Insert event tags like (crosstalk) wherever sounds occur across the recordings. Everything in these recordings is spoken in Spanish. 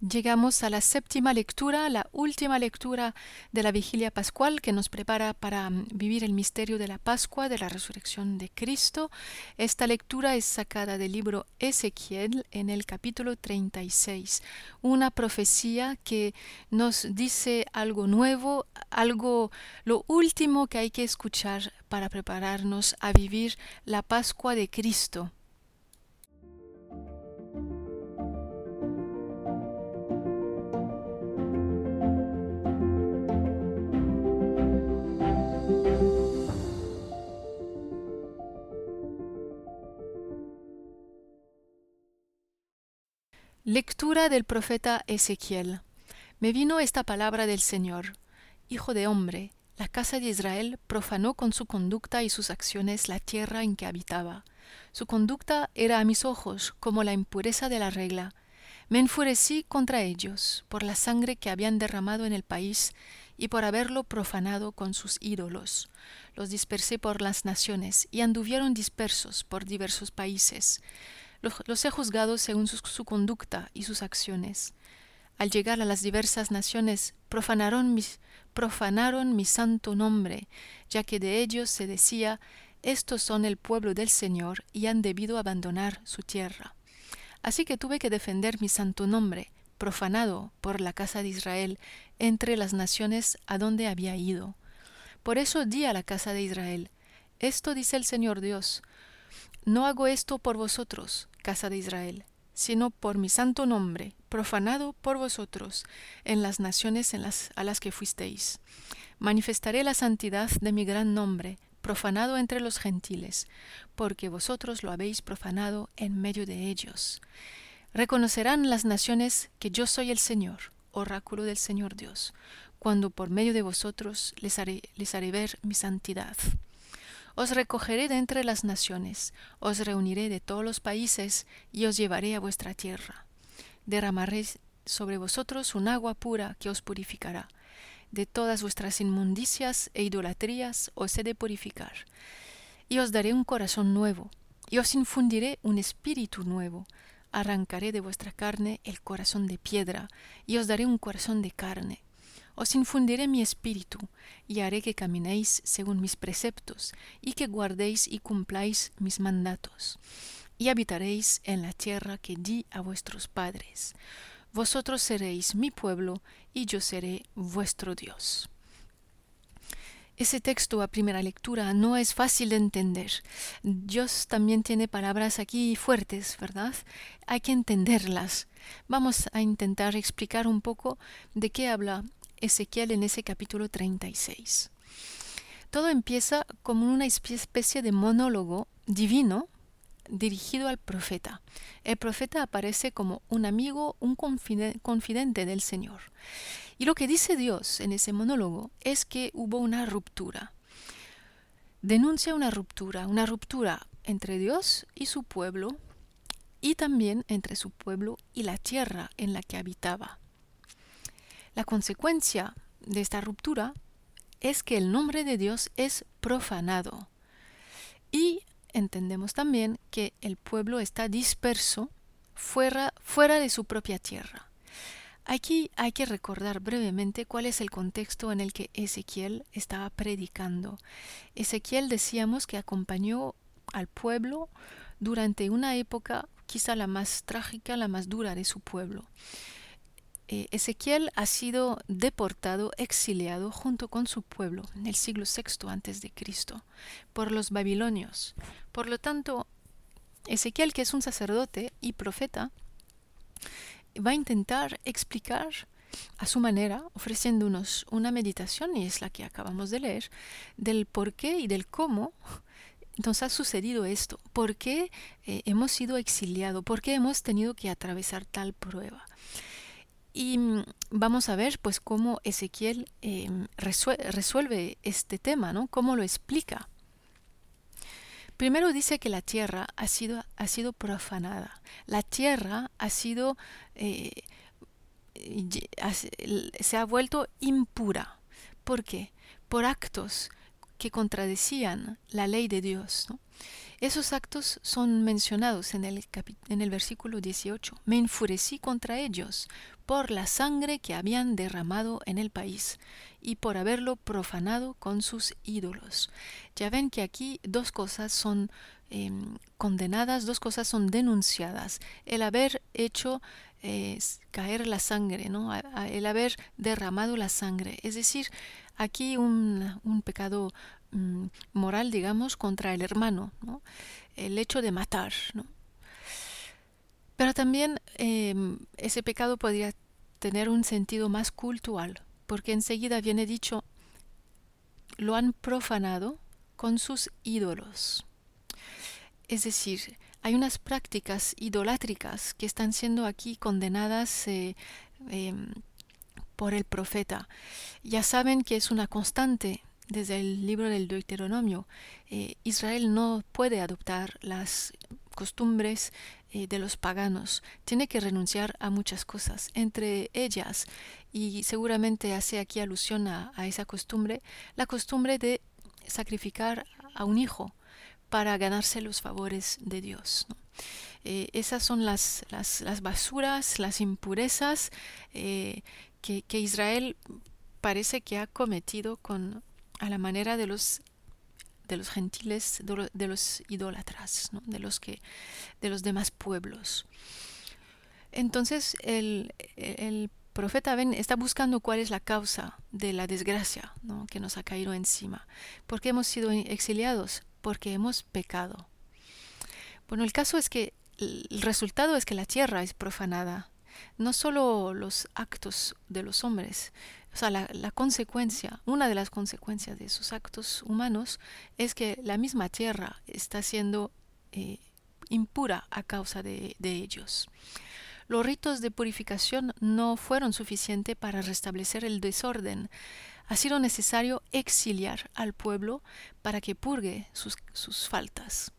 Llegamos a la séptima lectura, la última lectura de la vigilia pascual que nos prepara para mm, vivir el misterio de la Pascua, de la resurrección de Cristo. Esta lectura es sacada del libro Ezequiel en el capítulo 36, una profecía que nos dice algo nuevo, algo lo último que hay que escuchar para prepararnos a vivir la Pascua de Cristo. Lectura del profeta Ezequiel. Me vino esta palabra del Señor. Hijo de hombre, la casa de Israel profanó con su conducta y sus acciones la tierra en que habitaba. Su conducta era a mis ojos como la impureza de la regla. Me enfurecí contra ellos por la sangre que habían derramado en el país y por haberlo profanado con sus ídolos. Los dispersé por las naciones y anduvieron dispersos por diversos países los he juzgado según su, conducta y sus acciones. Al llegar a las diversas naciones, profanaron mi, profanaron mi santo nombre, ya que de ellos se decía, estos son el pueblo del Señor y han debido abandonar su tierra. Así que tuve que defender mi santo nombre, profanado por la casa de Israel, entre las naciones a donde había ido. Por eso di a la casa de Israel, Esto dice el Señor Dios, no hago esto por vosotros, casa de Israel, sino por mi santo nombre, profanado por vosotros en las naciones a las que fuisteis. Manifestaré la santidad de mi gran nombre, profanado entre los gentiles, porque vosotros lo habéis profanado en medio de ellos. Reconocerán las naciones que yo soy el Señor, oráculo del Señor Dios, cuando por medio de vosotros les haré ver mi santidad. Os recogeré de entre las naciones, os reuniré de todos los países y os llevaré a vuestra tierra. Derramaré sobre vosotros un agua pura que os purificará. De todas vuestras inmundicias e idolatrías os he de purificar. Y os daré un corazón nuevo, y os infundiré un espíritu nuevo. Arrancaré de vuestra carne el corazón de piedra, y os daré un corazón de carne os infundiré mi espíritu, y haré que caminéis según mis preceptos, y que guardéis y cumpláis mis mandatos, y habitaréis en la tierra que di a vuestros padres. Vosotros seréis mi pueblo, y yo seré vuestro Dios. Ese texto a primera lectura no es fácil de entender. Dios también tiene palabras aquí fuertes, ¿verdad? Hay que entenderlas. Vamos a intentar explicar un poco de qué habla Ezequiel en ese capítulo 36. Todo empieza como una especie de monólogo divino dirigido al profeta. El profeta aparece como un amigo, un confidente del Señor. Y lo que dice Dios en ese monólogo es que hubo una ruptura. Denuncia una ruptura, una ruptura entre Dios y su pueblo y también entre su pueblo y la tierra en la que habitaba. La consecuencia de esta ruptura es que el nombre de Dios es profanado. Y entendemos también que el pueblo está disperso fuera, fuera de su propia tierra. Aquí hay que recordar brevemente cuál es el contexto en el que Ezequiel estaba predicando. Ezequiel decíamos que acompañó al pueblo durante una época quizá la más trágica, la más dura de su pueblo. Eh, Ezequiel ha sido deportado, exiliado junto con su pueblo en el siglo VI antes de Cristo por los babilonios. Por lo tanto, Ezequiel, que es un sacerdote y profeta, va a intentar explicar a su manera, ofreciéndonos una meditación, y es la que acabamos de leer, del por qué y del cómo nos ha sucedido esto, por qué eh, hemos sido exiliados, por qué hemos tenido que atravesar tal prueba. Y mm, vamos a ver pues cómo Ezequiel em, resuelve este tema, ¿no? Cómo lo explica. Primero dice que la tierra ha sido, ha sido profanada. La tierra ha sido, eh, se ha vuelto impura. ¿Por qué? Por actos que contradecían la ley de Dios. Esos actos son mencionados en el, en el versículo 18. Me enfurecí contra ellos por la sangre que habían derramado en el país y por haberlo profanado con sus ídolos. Ya ven que aquí dos cosas son em, condenadas, dos cosas son denunciadas. El haber hecho eh, caer la sangre, ¿no? el haber derramado la sangre. Es decir, aquí un, un pecado Mm, moral, digamos, contra el hermano, ¿no? el hecho de matar. ¿no? Pero también em, ese pecado podría tener un sentido más cultural, porque enseguida viene dicho, lo han profanado con sus ídolos. Es decir, hay unas prácticas idolátricas que están siendo aquí condenadas eh, em, por el profeta. Ya saben que es una constante desde el libro del Deuteronomio, eh, Israel no puede adoptar las costumbres eh, de los paganos, tiene que renunciar a muchas cosas, entre ellas, y seguramente hace aquí alusión a, esa costumbre, la costumbre de sacrificar a un hijo para ganarse los favores de Dios. Eh, esas son las, las, las, basuras, las impurezas que, que Israel parece que ha cometido con a la manera de los de los gentiles, de, los idólatras, de los que, de los demás pueblos. Entonces el, el profeta Ben está buscando cuál es la causa de la desgracia que nos ha caído encima. ¿Por qué hemos sido exiliados? Porque hemos pecado. Bueno, el caso es que el resultado es que la tierra es profanada. No solo los actos de los hombres, o sea, la, consecuencia, una de las consecuencias de esos actos humanos es que la misma tierra está siendo eh, impura a causa de, ellos. Los ritos de purificación no fueron suficientes para restablecer el desorden. Ha sido necesario exiliar al pueblo para que purgue sus, sus, faltas.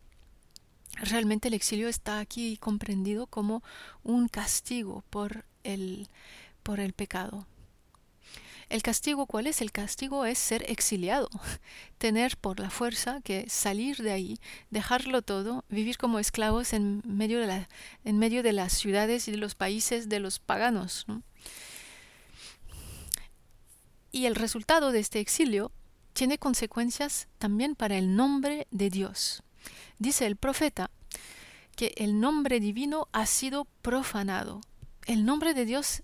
Realmente el exilio está aquí comprendido como un castigo por el, por el pecado. El castigo, ¿cuál es? El castigo es ser exiliado, (laughs) tener por la fuerza que salir de ahí, dejarlo todo, vivir como esclavos en medio de, en medio de las ciudades y de los países de los paganos. Y el resultado de este exilio tiene consecuencias también para el nombre de Dios. Dice el profeta que el nombre divino ha sido profanado. El nombre de Dios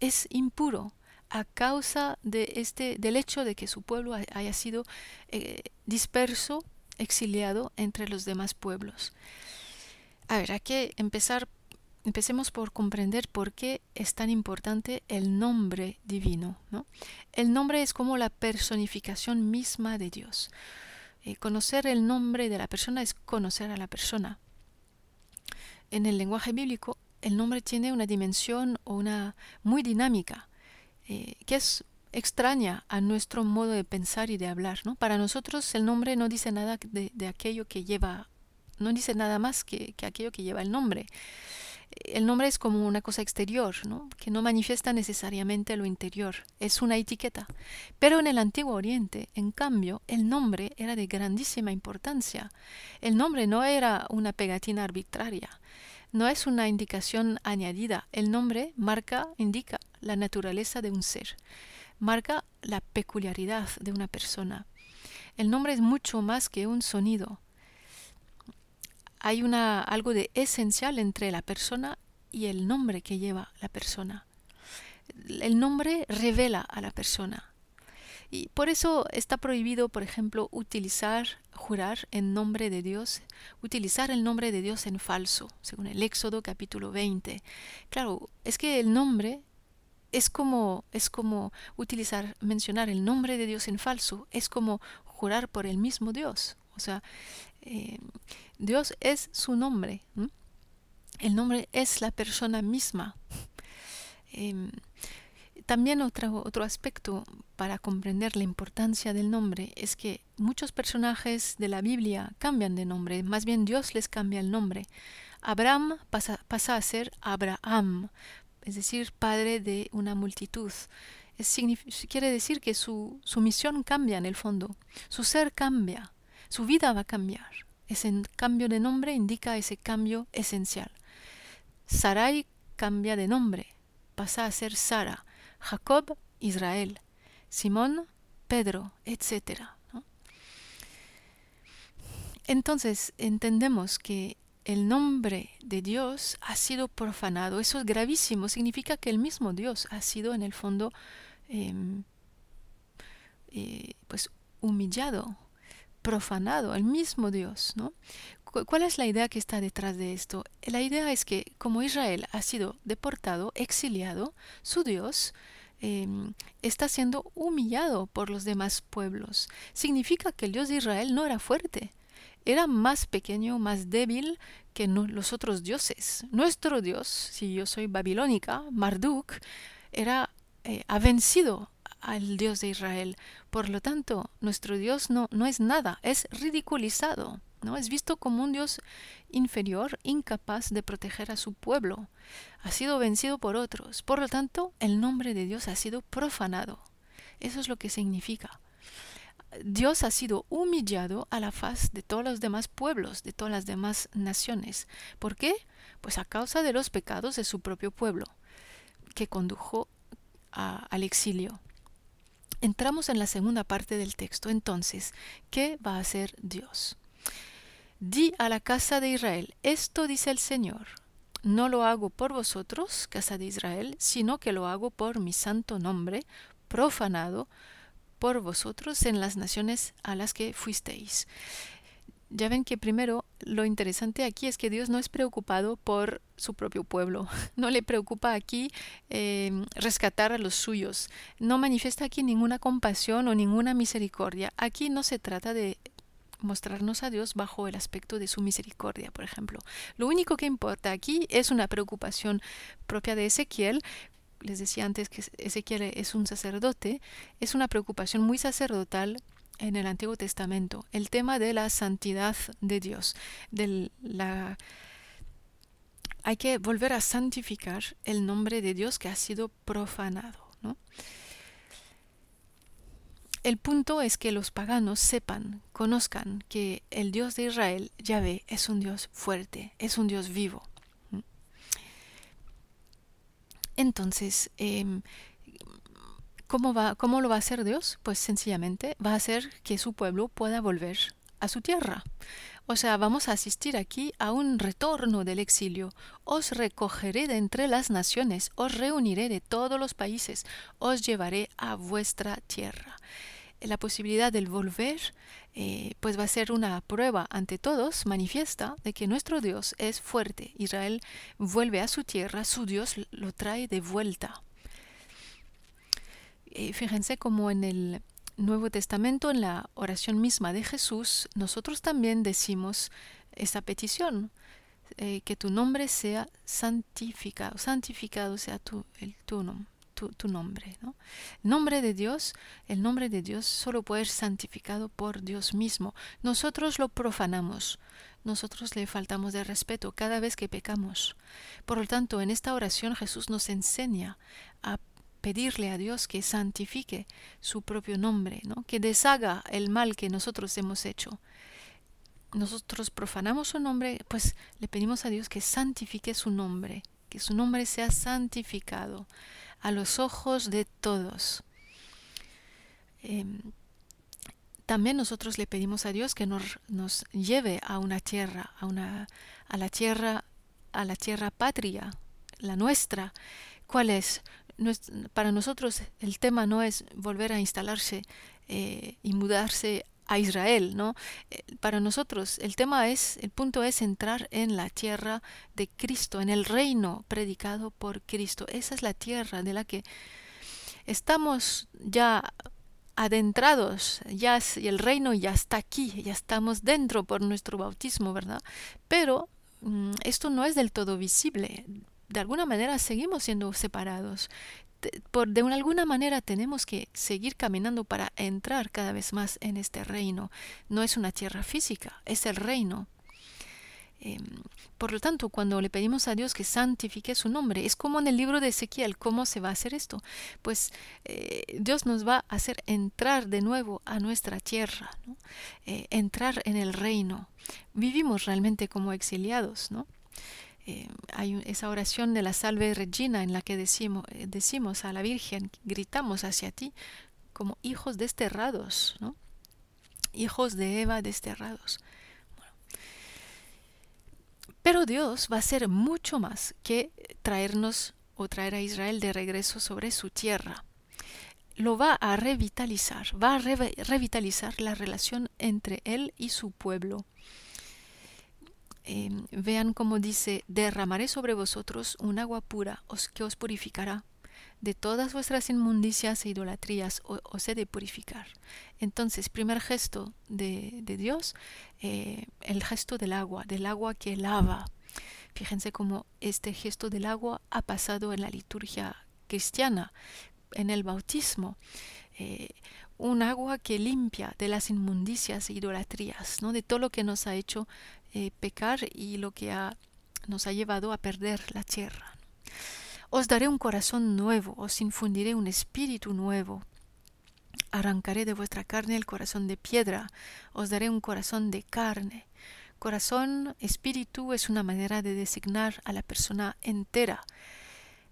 es impuro a causa de este, del hecho de que su pueblo haya sido eh, disperso, exiliado entre los demás pueblos. A ver, hay que empezar, empecemos por comprender por qué es tan importante el nombre divino. ¿no? El nombre es como la personificación misma de Dios. Eh, conocer el nombre de la persona es conocer a la persona. En el lenguaje bíblico, el nombre tiene una dimensión o una muy dinámica eh, que es extraña a nuestro modo de pensar y de hablar. ¿no? Para nosotros el nombre no dice nada de, aquello que lleva, no dice nada más que, aquello que lleva el nombre. El nombre es como una cosa exterior, ¿no? que no manifiesta necesariamente lo interior, es una etiqueta. Pero en el Antiguo Oriente, en cambio, el nombre era de grandísima importancia. El nombre no era una pegatina arbitraria, no es una indicación añadida. El nombre marca, indica la naturaleza de un ser, marca la peculiaridad de una persona. El nombre es mucho más que un sonido. Hay una, algo de esencial entre la persona y el nombre que lleva la persona. El nombre revela a la persona. Y por eso está prohibido, por ejemplo, utilizar, jurar en nombre de Dios, utilizar el nombre de Dios en falso, según el Éxodo capítulo 20. Claro, es que el nombre es como, es como utilizar, mencionar el nombre de Dios en falso, es como jurar por el mismo Dios. Sea, eh, Dios es su nombre. El nombre es la persona misma. Em, también otro, otro aspecto para comprender la importancia del nombre es que muchos personajes de la Biblia cambian de nombre, más bien Dios les cambia el nombre. Abraham pasa, pasa a ser Abraham, es decir, padre de una multitud. quiere decir que su, su misión cambia en el fondo, su ser cambia, su vida va a cambiar. Ese cambio de nombre indica ese cambio esencial. Sarai cambia de nombre, pasa a ser Sara, Jacob, Israel, Simón, Pedro, etc. Entonces entendemos que el nombre de Dios ha sido profanado. Eso es gravísimo. Significa que el mismo Dios ha sido en el fondo em, eh, pues humillado, profanado, el mismo Dios, ¿no? ¿Cuál es la idea que está detrás de esto? La idea es que como Israel ha sido deportado, exiliado, su Dios em, está siendo humillado por los demás pueblos. Significa que el Dios de Israel no era fuerte, era más pequeño, más débil que los otros dioses. Nuestro Dios, si yo soy babilónica, Marduk, era, eh, ha vencido al Dios de Israel. Por lo tanto, nuestro Dios no, no es nada, es ridiculizado. ¿no? Es visto como un Dios inferior, incapaz de proteger a su pueblo. Ha sido vencido por otros. Por lo tanto, el nombre de Dios ha sido profanado. Eso es lo que significa. Dios ha sido humillado a la faz de todos los demás pueblos, de todas las demás naciones. ¿Por qué? Pues a causa de los pecados de su propio pueblo, que condujo al exilio. Entramos en la segunda parte del texto. Entonces, ¿qué va a hacer Dios? Di a la casa de Israel, esto dice el Señor, no lo hago por vosotros, casa de Israel, sino que lo hago por mi santo nombre, profanado por vosotros en las naciones a las que fuisteis. Ya ven que primero lo interesante aquí es que Dios no es preocupado por su propio pueblo, (laughs) no le preocupa aquí em, rescatar a los suyos, no manifiesta aquí ninguna compasión o ninguna misericordia. Aquí no se trata de mostrarnos a Dios bajo el aspecto de su misericordia, por ejemplo. Lo único que importa aquí es una preocupación propia de Ezequiel. Les decía antes que Ezequiel es un sacerdote, es una preocupación muy sacerdotal en el Antiguo Testamento, el tema de la santidad de Dios, de la hay que volver a santificar el nombre de Dios que ha sido profanado. ¿no? El punto es que los paganos sepan, conozcan que el Dios de Israel, Yahvé, es un Dios fuerte, es un Dios vivo. Entonces, em, ¿cómo, va, ¿cómo lo va a hacer Dios? Pues sencillamente va a hacer que su pueblo pueda volver a su tierra. O sea, vamos a asistir aquí a un retorno del exilio. Os recogeré de entre las naciones, os reuniré de todos los países, os llevaré a vuestra tierra la posibilidad del volver, eh, pues va a ser una prueba ante todos, manifiesta, de que nuestro Dios es fuerte. Israel vuelve a su tierra, su Dios lo trae de vuelta. Eh, fíjense como en el Nuevo Testamento, en la oración misma de Jesús, nosotros también decimos esta petición, eh, que tu nombre sea santificado, santificado sea tu, el, tu nombre tu, nombre. ¿no? Nombre de Dios, el nombre de Dios solo puede ser santificado por Dios mismo. Nosotros lo profanamos, nosotros le faltamos de respeto cada vez que pecamos. Por lo tanto, en esta oración Jesús nos enseña a pedirle a Dios que santifique su propio nombre, ¿no? que deshaga el mal que nosotros hemos hecho. Nosotros profanamos su nombre, pues le pedimos a Dios que santifique su nombre, que su nombre sea santificado a los ojos de todos. Em, también nosotros le pedimos a Dios que nos, nos lleve a una tierra, a, una, a la tierra, a la tierra patria, la nuestra. ¿Cuál es? Para nosotros el tema no es volver a instalarse eh, y mudarse a Israel, ¿no? Eh, para nosotros el tema es, el punto es entrar en la tierra de Cristo, en el reino predicado por Cristo. Esa es la tierra de la que estamos ya adentrados, ya y el reino ya está aquí, ya estamos dentro por nuestro bautismo, ¿verdad? Pero mm, esto no es del todo visible. De alguna manera seguimos siendo separados por, de alguna manera tenemos que seguir caminando para entrar cada vez más en este reino. No es una tierra física, es el reino. Em, por lo tanto, cuando le pedimos a Dios que santifique su nombre, es como en el libro de Ezequiel, ¿cómo se va a hacer esto? Pues eh, Dios nos va a hacer entrar de nuevo a nuestra tierra, eh, entrar en el reino. Vivimos realmente como exiliados, ¿no? Eh, hay esa oración de la Salve Regina en la que decimos, decimos a la Virgen, gritamos hacia ti como hijos desterrados, ¿no? hijos de Eva desterrados. Pero Dios va a hacer mucho más que traernos o traer a Israel de regreso sobre su tierra. Lo va a revitalizar, va a revitalizar la relación entre Él y su pueblo. Em, vean cómo dice, derramaré sobre vosotros un agua pura os, que os purificará de todas vuestras inmundicias e idolatrías os he de purificar. Entonces, primer gesto de, Dios, eh, el gesto del agua, del agua que lava. Fíjense cómo este gesto del agua ha pasado en la liturgia cristiana, en el bautismo. Eh, un agua que limpia de las inmundicias e idolatrías, ¿no? de todo lo que nos ha hecho eh, pecar y lo que ha, nos ha llevado a perder la tierra. Os daré un corazón nuevo, os infundiré un espíritu nuevo. Arrancaré de vuestra carne el corazón de piedra, os daré un corazón de carne. Corazón, espíritu es una manera de designar a la persona entera.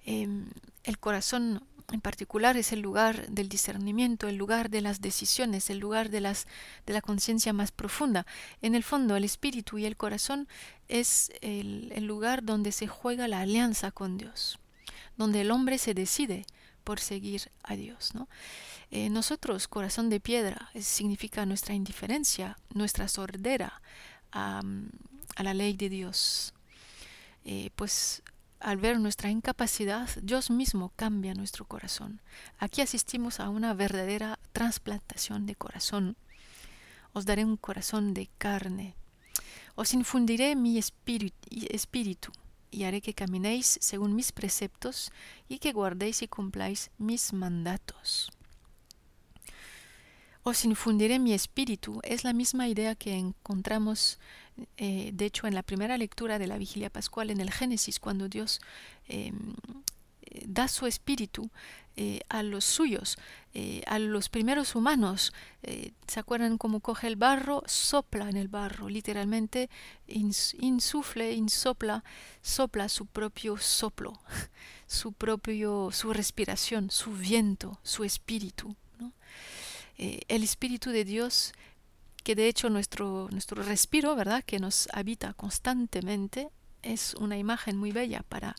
Em, el corazón en particular es el lugar del discernimiento, el lugar de las decisiones, el lugar de, la conciencia más profunda. En el fondo, el espíritu y el corazón es el, el lugar donde se juega la alianza con Dios donde el hombre se decide por seguir a Dios. ¿no? Eh, nosotros, corazón de piedra, significa nuestra indiferencia, nuestra sordera a, la ley de Dios. Eh, pues al ver nuestra incapacidad, Dios mismo cambia nuestro corazón. Aquí asistimos a una verdadera transplantación de corazón. Os daré un corazón de carne. Os infundiré mi espíritu y haré que caminéis según mis preceptos y que guardéis y cumpláis mis mandatos. Os infundiré mi espíritu es la misma idea que encontramos, eh, de hecho, en la primera lectura de la vigilia pascual en el Génesis, cuando Dios em, da su espíritu eh, a los suyos, eh, a los primeros humanos. ¿Se acuerdan cómo coge el barro? Sopla en el barro, literalmente insufle, insopla, sopla su propio soplo, (laughs) su propio, su respiración, su viento, su espíritu. El espíritu de Dios que de hecho nuestro, nuestro respiro, ¿verdad? Que nos habita constantemente, es una imagen muy bella para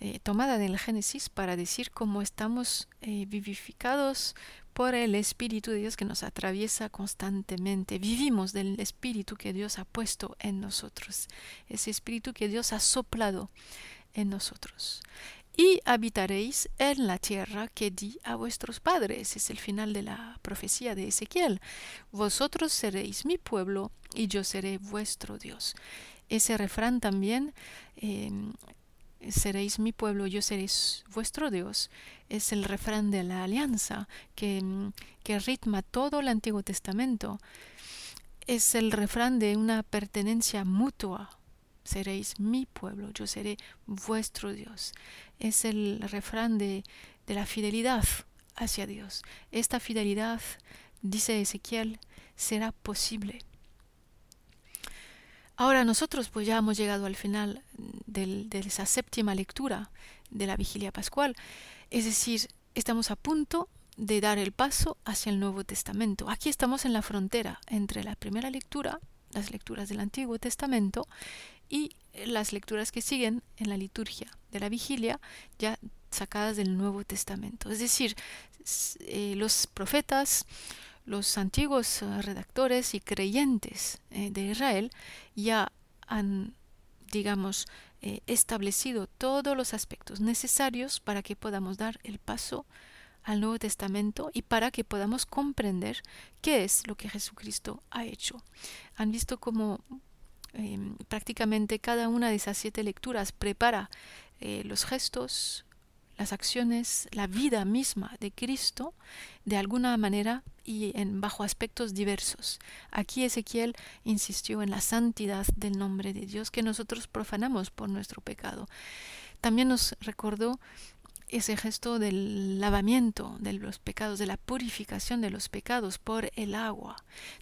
eh, tomada del Génesis para decir cómo estamos eh, vivificados por el Espíritu de Dios que nos atraviesa constantemente. Vivimos del Espíritu que Dios ha puesto en nosotros, ese Espíritu que Dios ha soplado en nosotros. Y habitaréis en la tierra que di a vuestros padres. Es el final de la profecía de Ezequiel. Vosotros seréis mi pueblo y yo seré vuestro Dios. Ese refrán también em, seréis mi pueblo, yo seré vuestro Dios, es el refrán de la alianza que, mm, que ritma todo el Antiguo Testamento. Es el refrán de una pertenencia mutua. Seréis mi pueblo, yo seré vuestro Dios. Es el refrán de, de la fidelidad hacia Dios. Esta fidelidad, dice Ezequiel, será posible Ahora nosotros pues ya hemos llegado al final de esa séptima lectura de la vigilia pascual, es decir, estamos a punto de dar el paso hacia el Nuevo Testamento. Aquí estamos en la frontera entre la primera lectura, las lecturas del Antiguo Testamento, y las lecturas que siguen en la liturgia de la vigilia, ya sacadas del Nuevo Testamento. Es decir, eh, los profetas, los antiguos eh, redactores y creyentes eh, de Israel ya han, digamos, establecido todos los aspectos necesarios para que podamos dar el paso al Nuevo Testamento y para que podamos comprender qué es lo que Jesucristo ha hecho. Han visto cómo em, prácticamente cada una de esas siete lecturas prepara los gestos, las acciones, la vida misma de Cristo de alguna manera y en bajo aspectos diversos. Aquí Ezequiel insistió en la santidad del nombre de Dios que nosotros profanamos por nuestro pecado. También nos recordó ese gesto del lavamiento de los pecados, de la purificación de los pecados por el agua.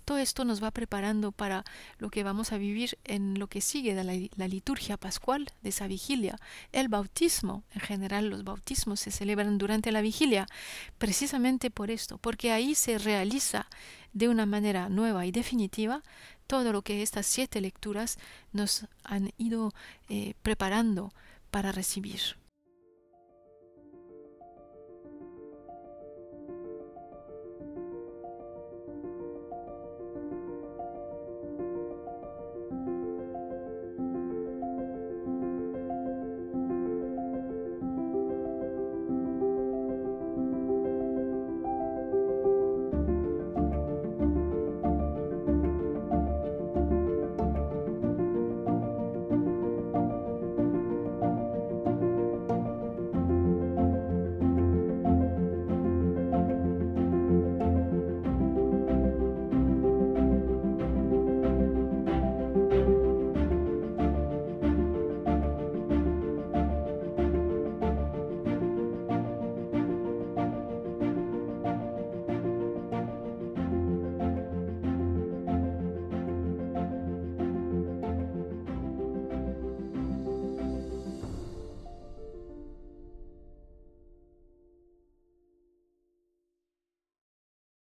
Todo esto nos va preparando para lo que vamos a vivir en lo que sigue de la, liturgia pascual de esa vigilia. El bautismo, en general los bautismos se celebran durante la vigilia, precisamente por esto, porque ahí se realiza de una manera nueva y definitiva todo lo que estas siete lecturas nos han ido eh, preparando para recibir.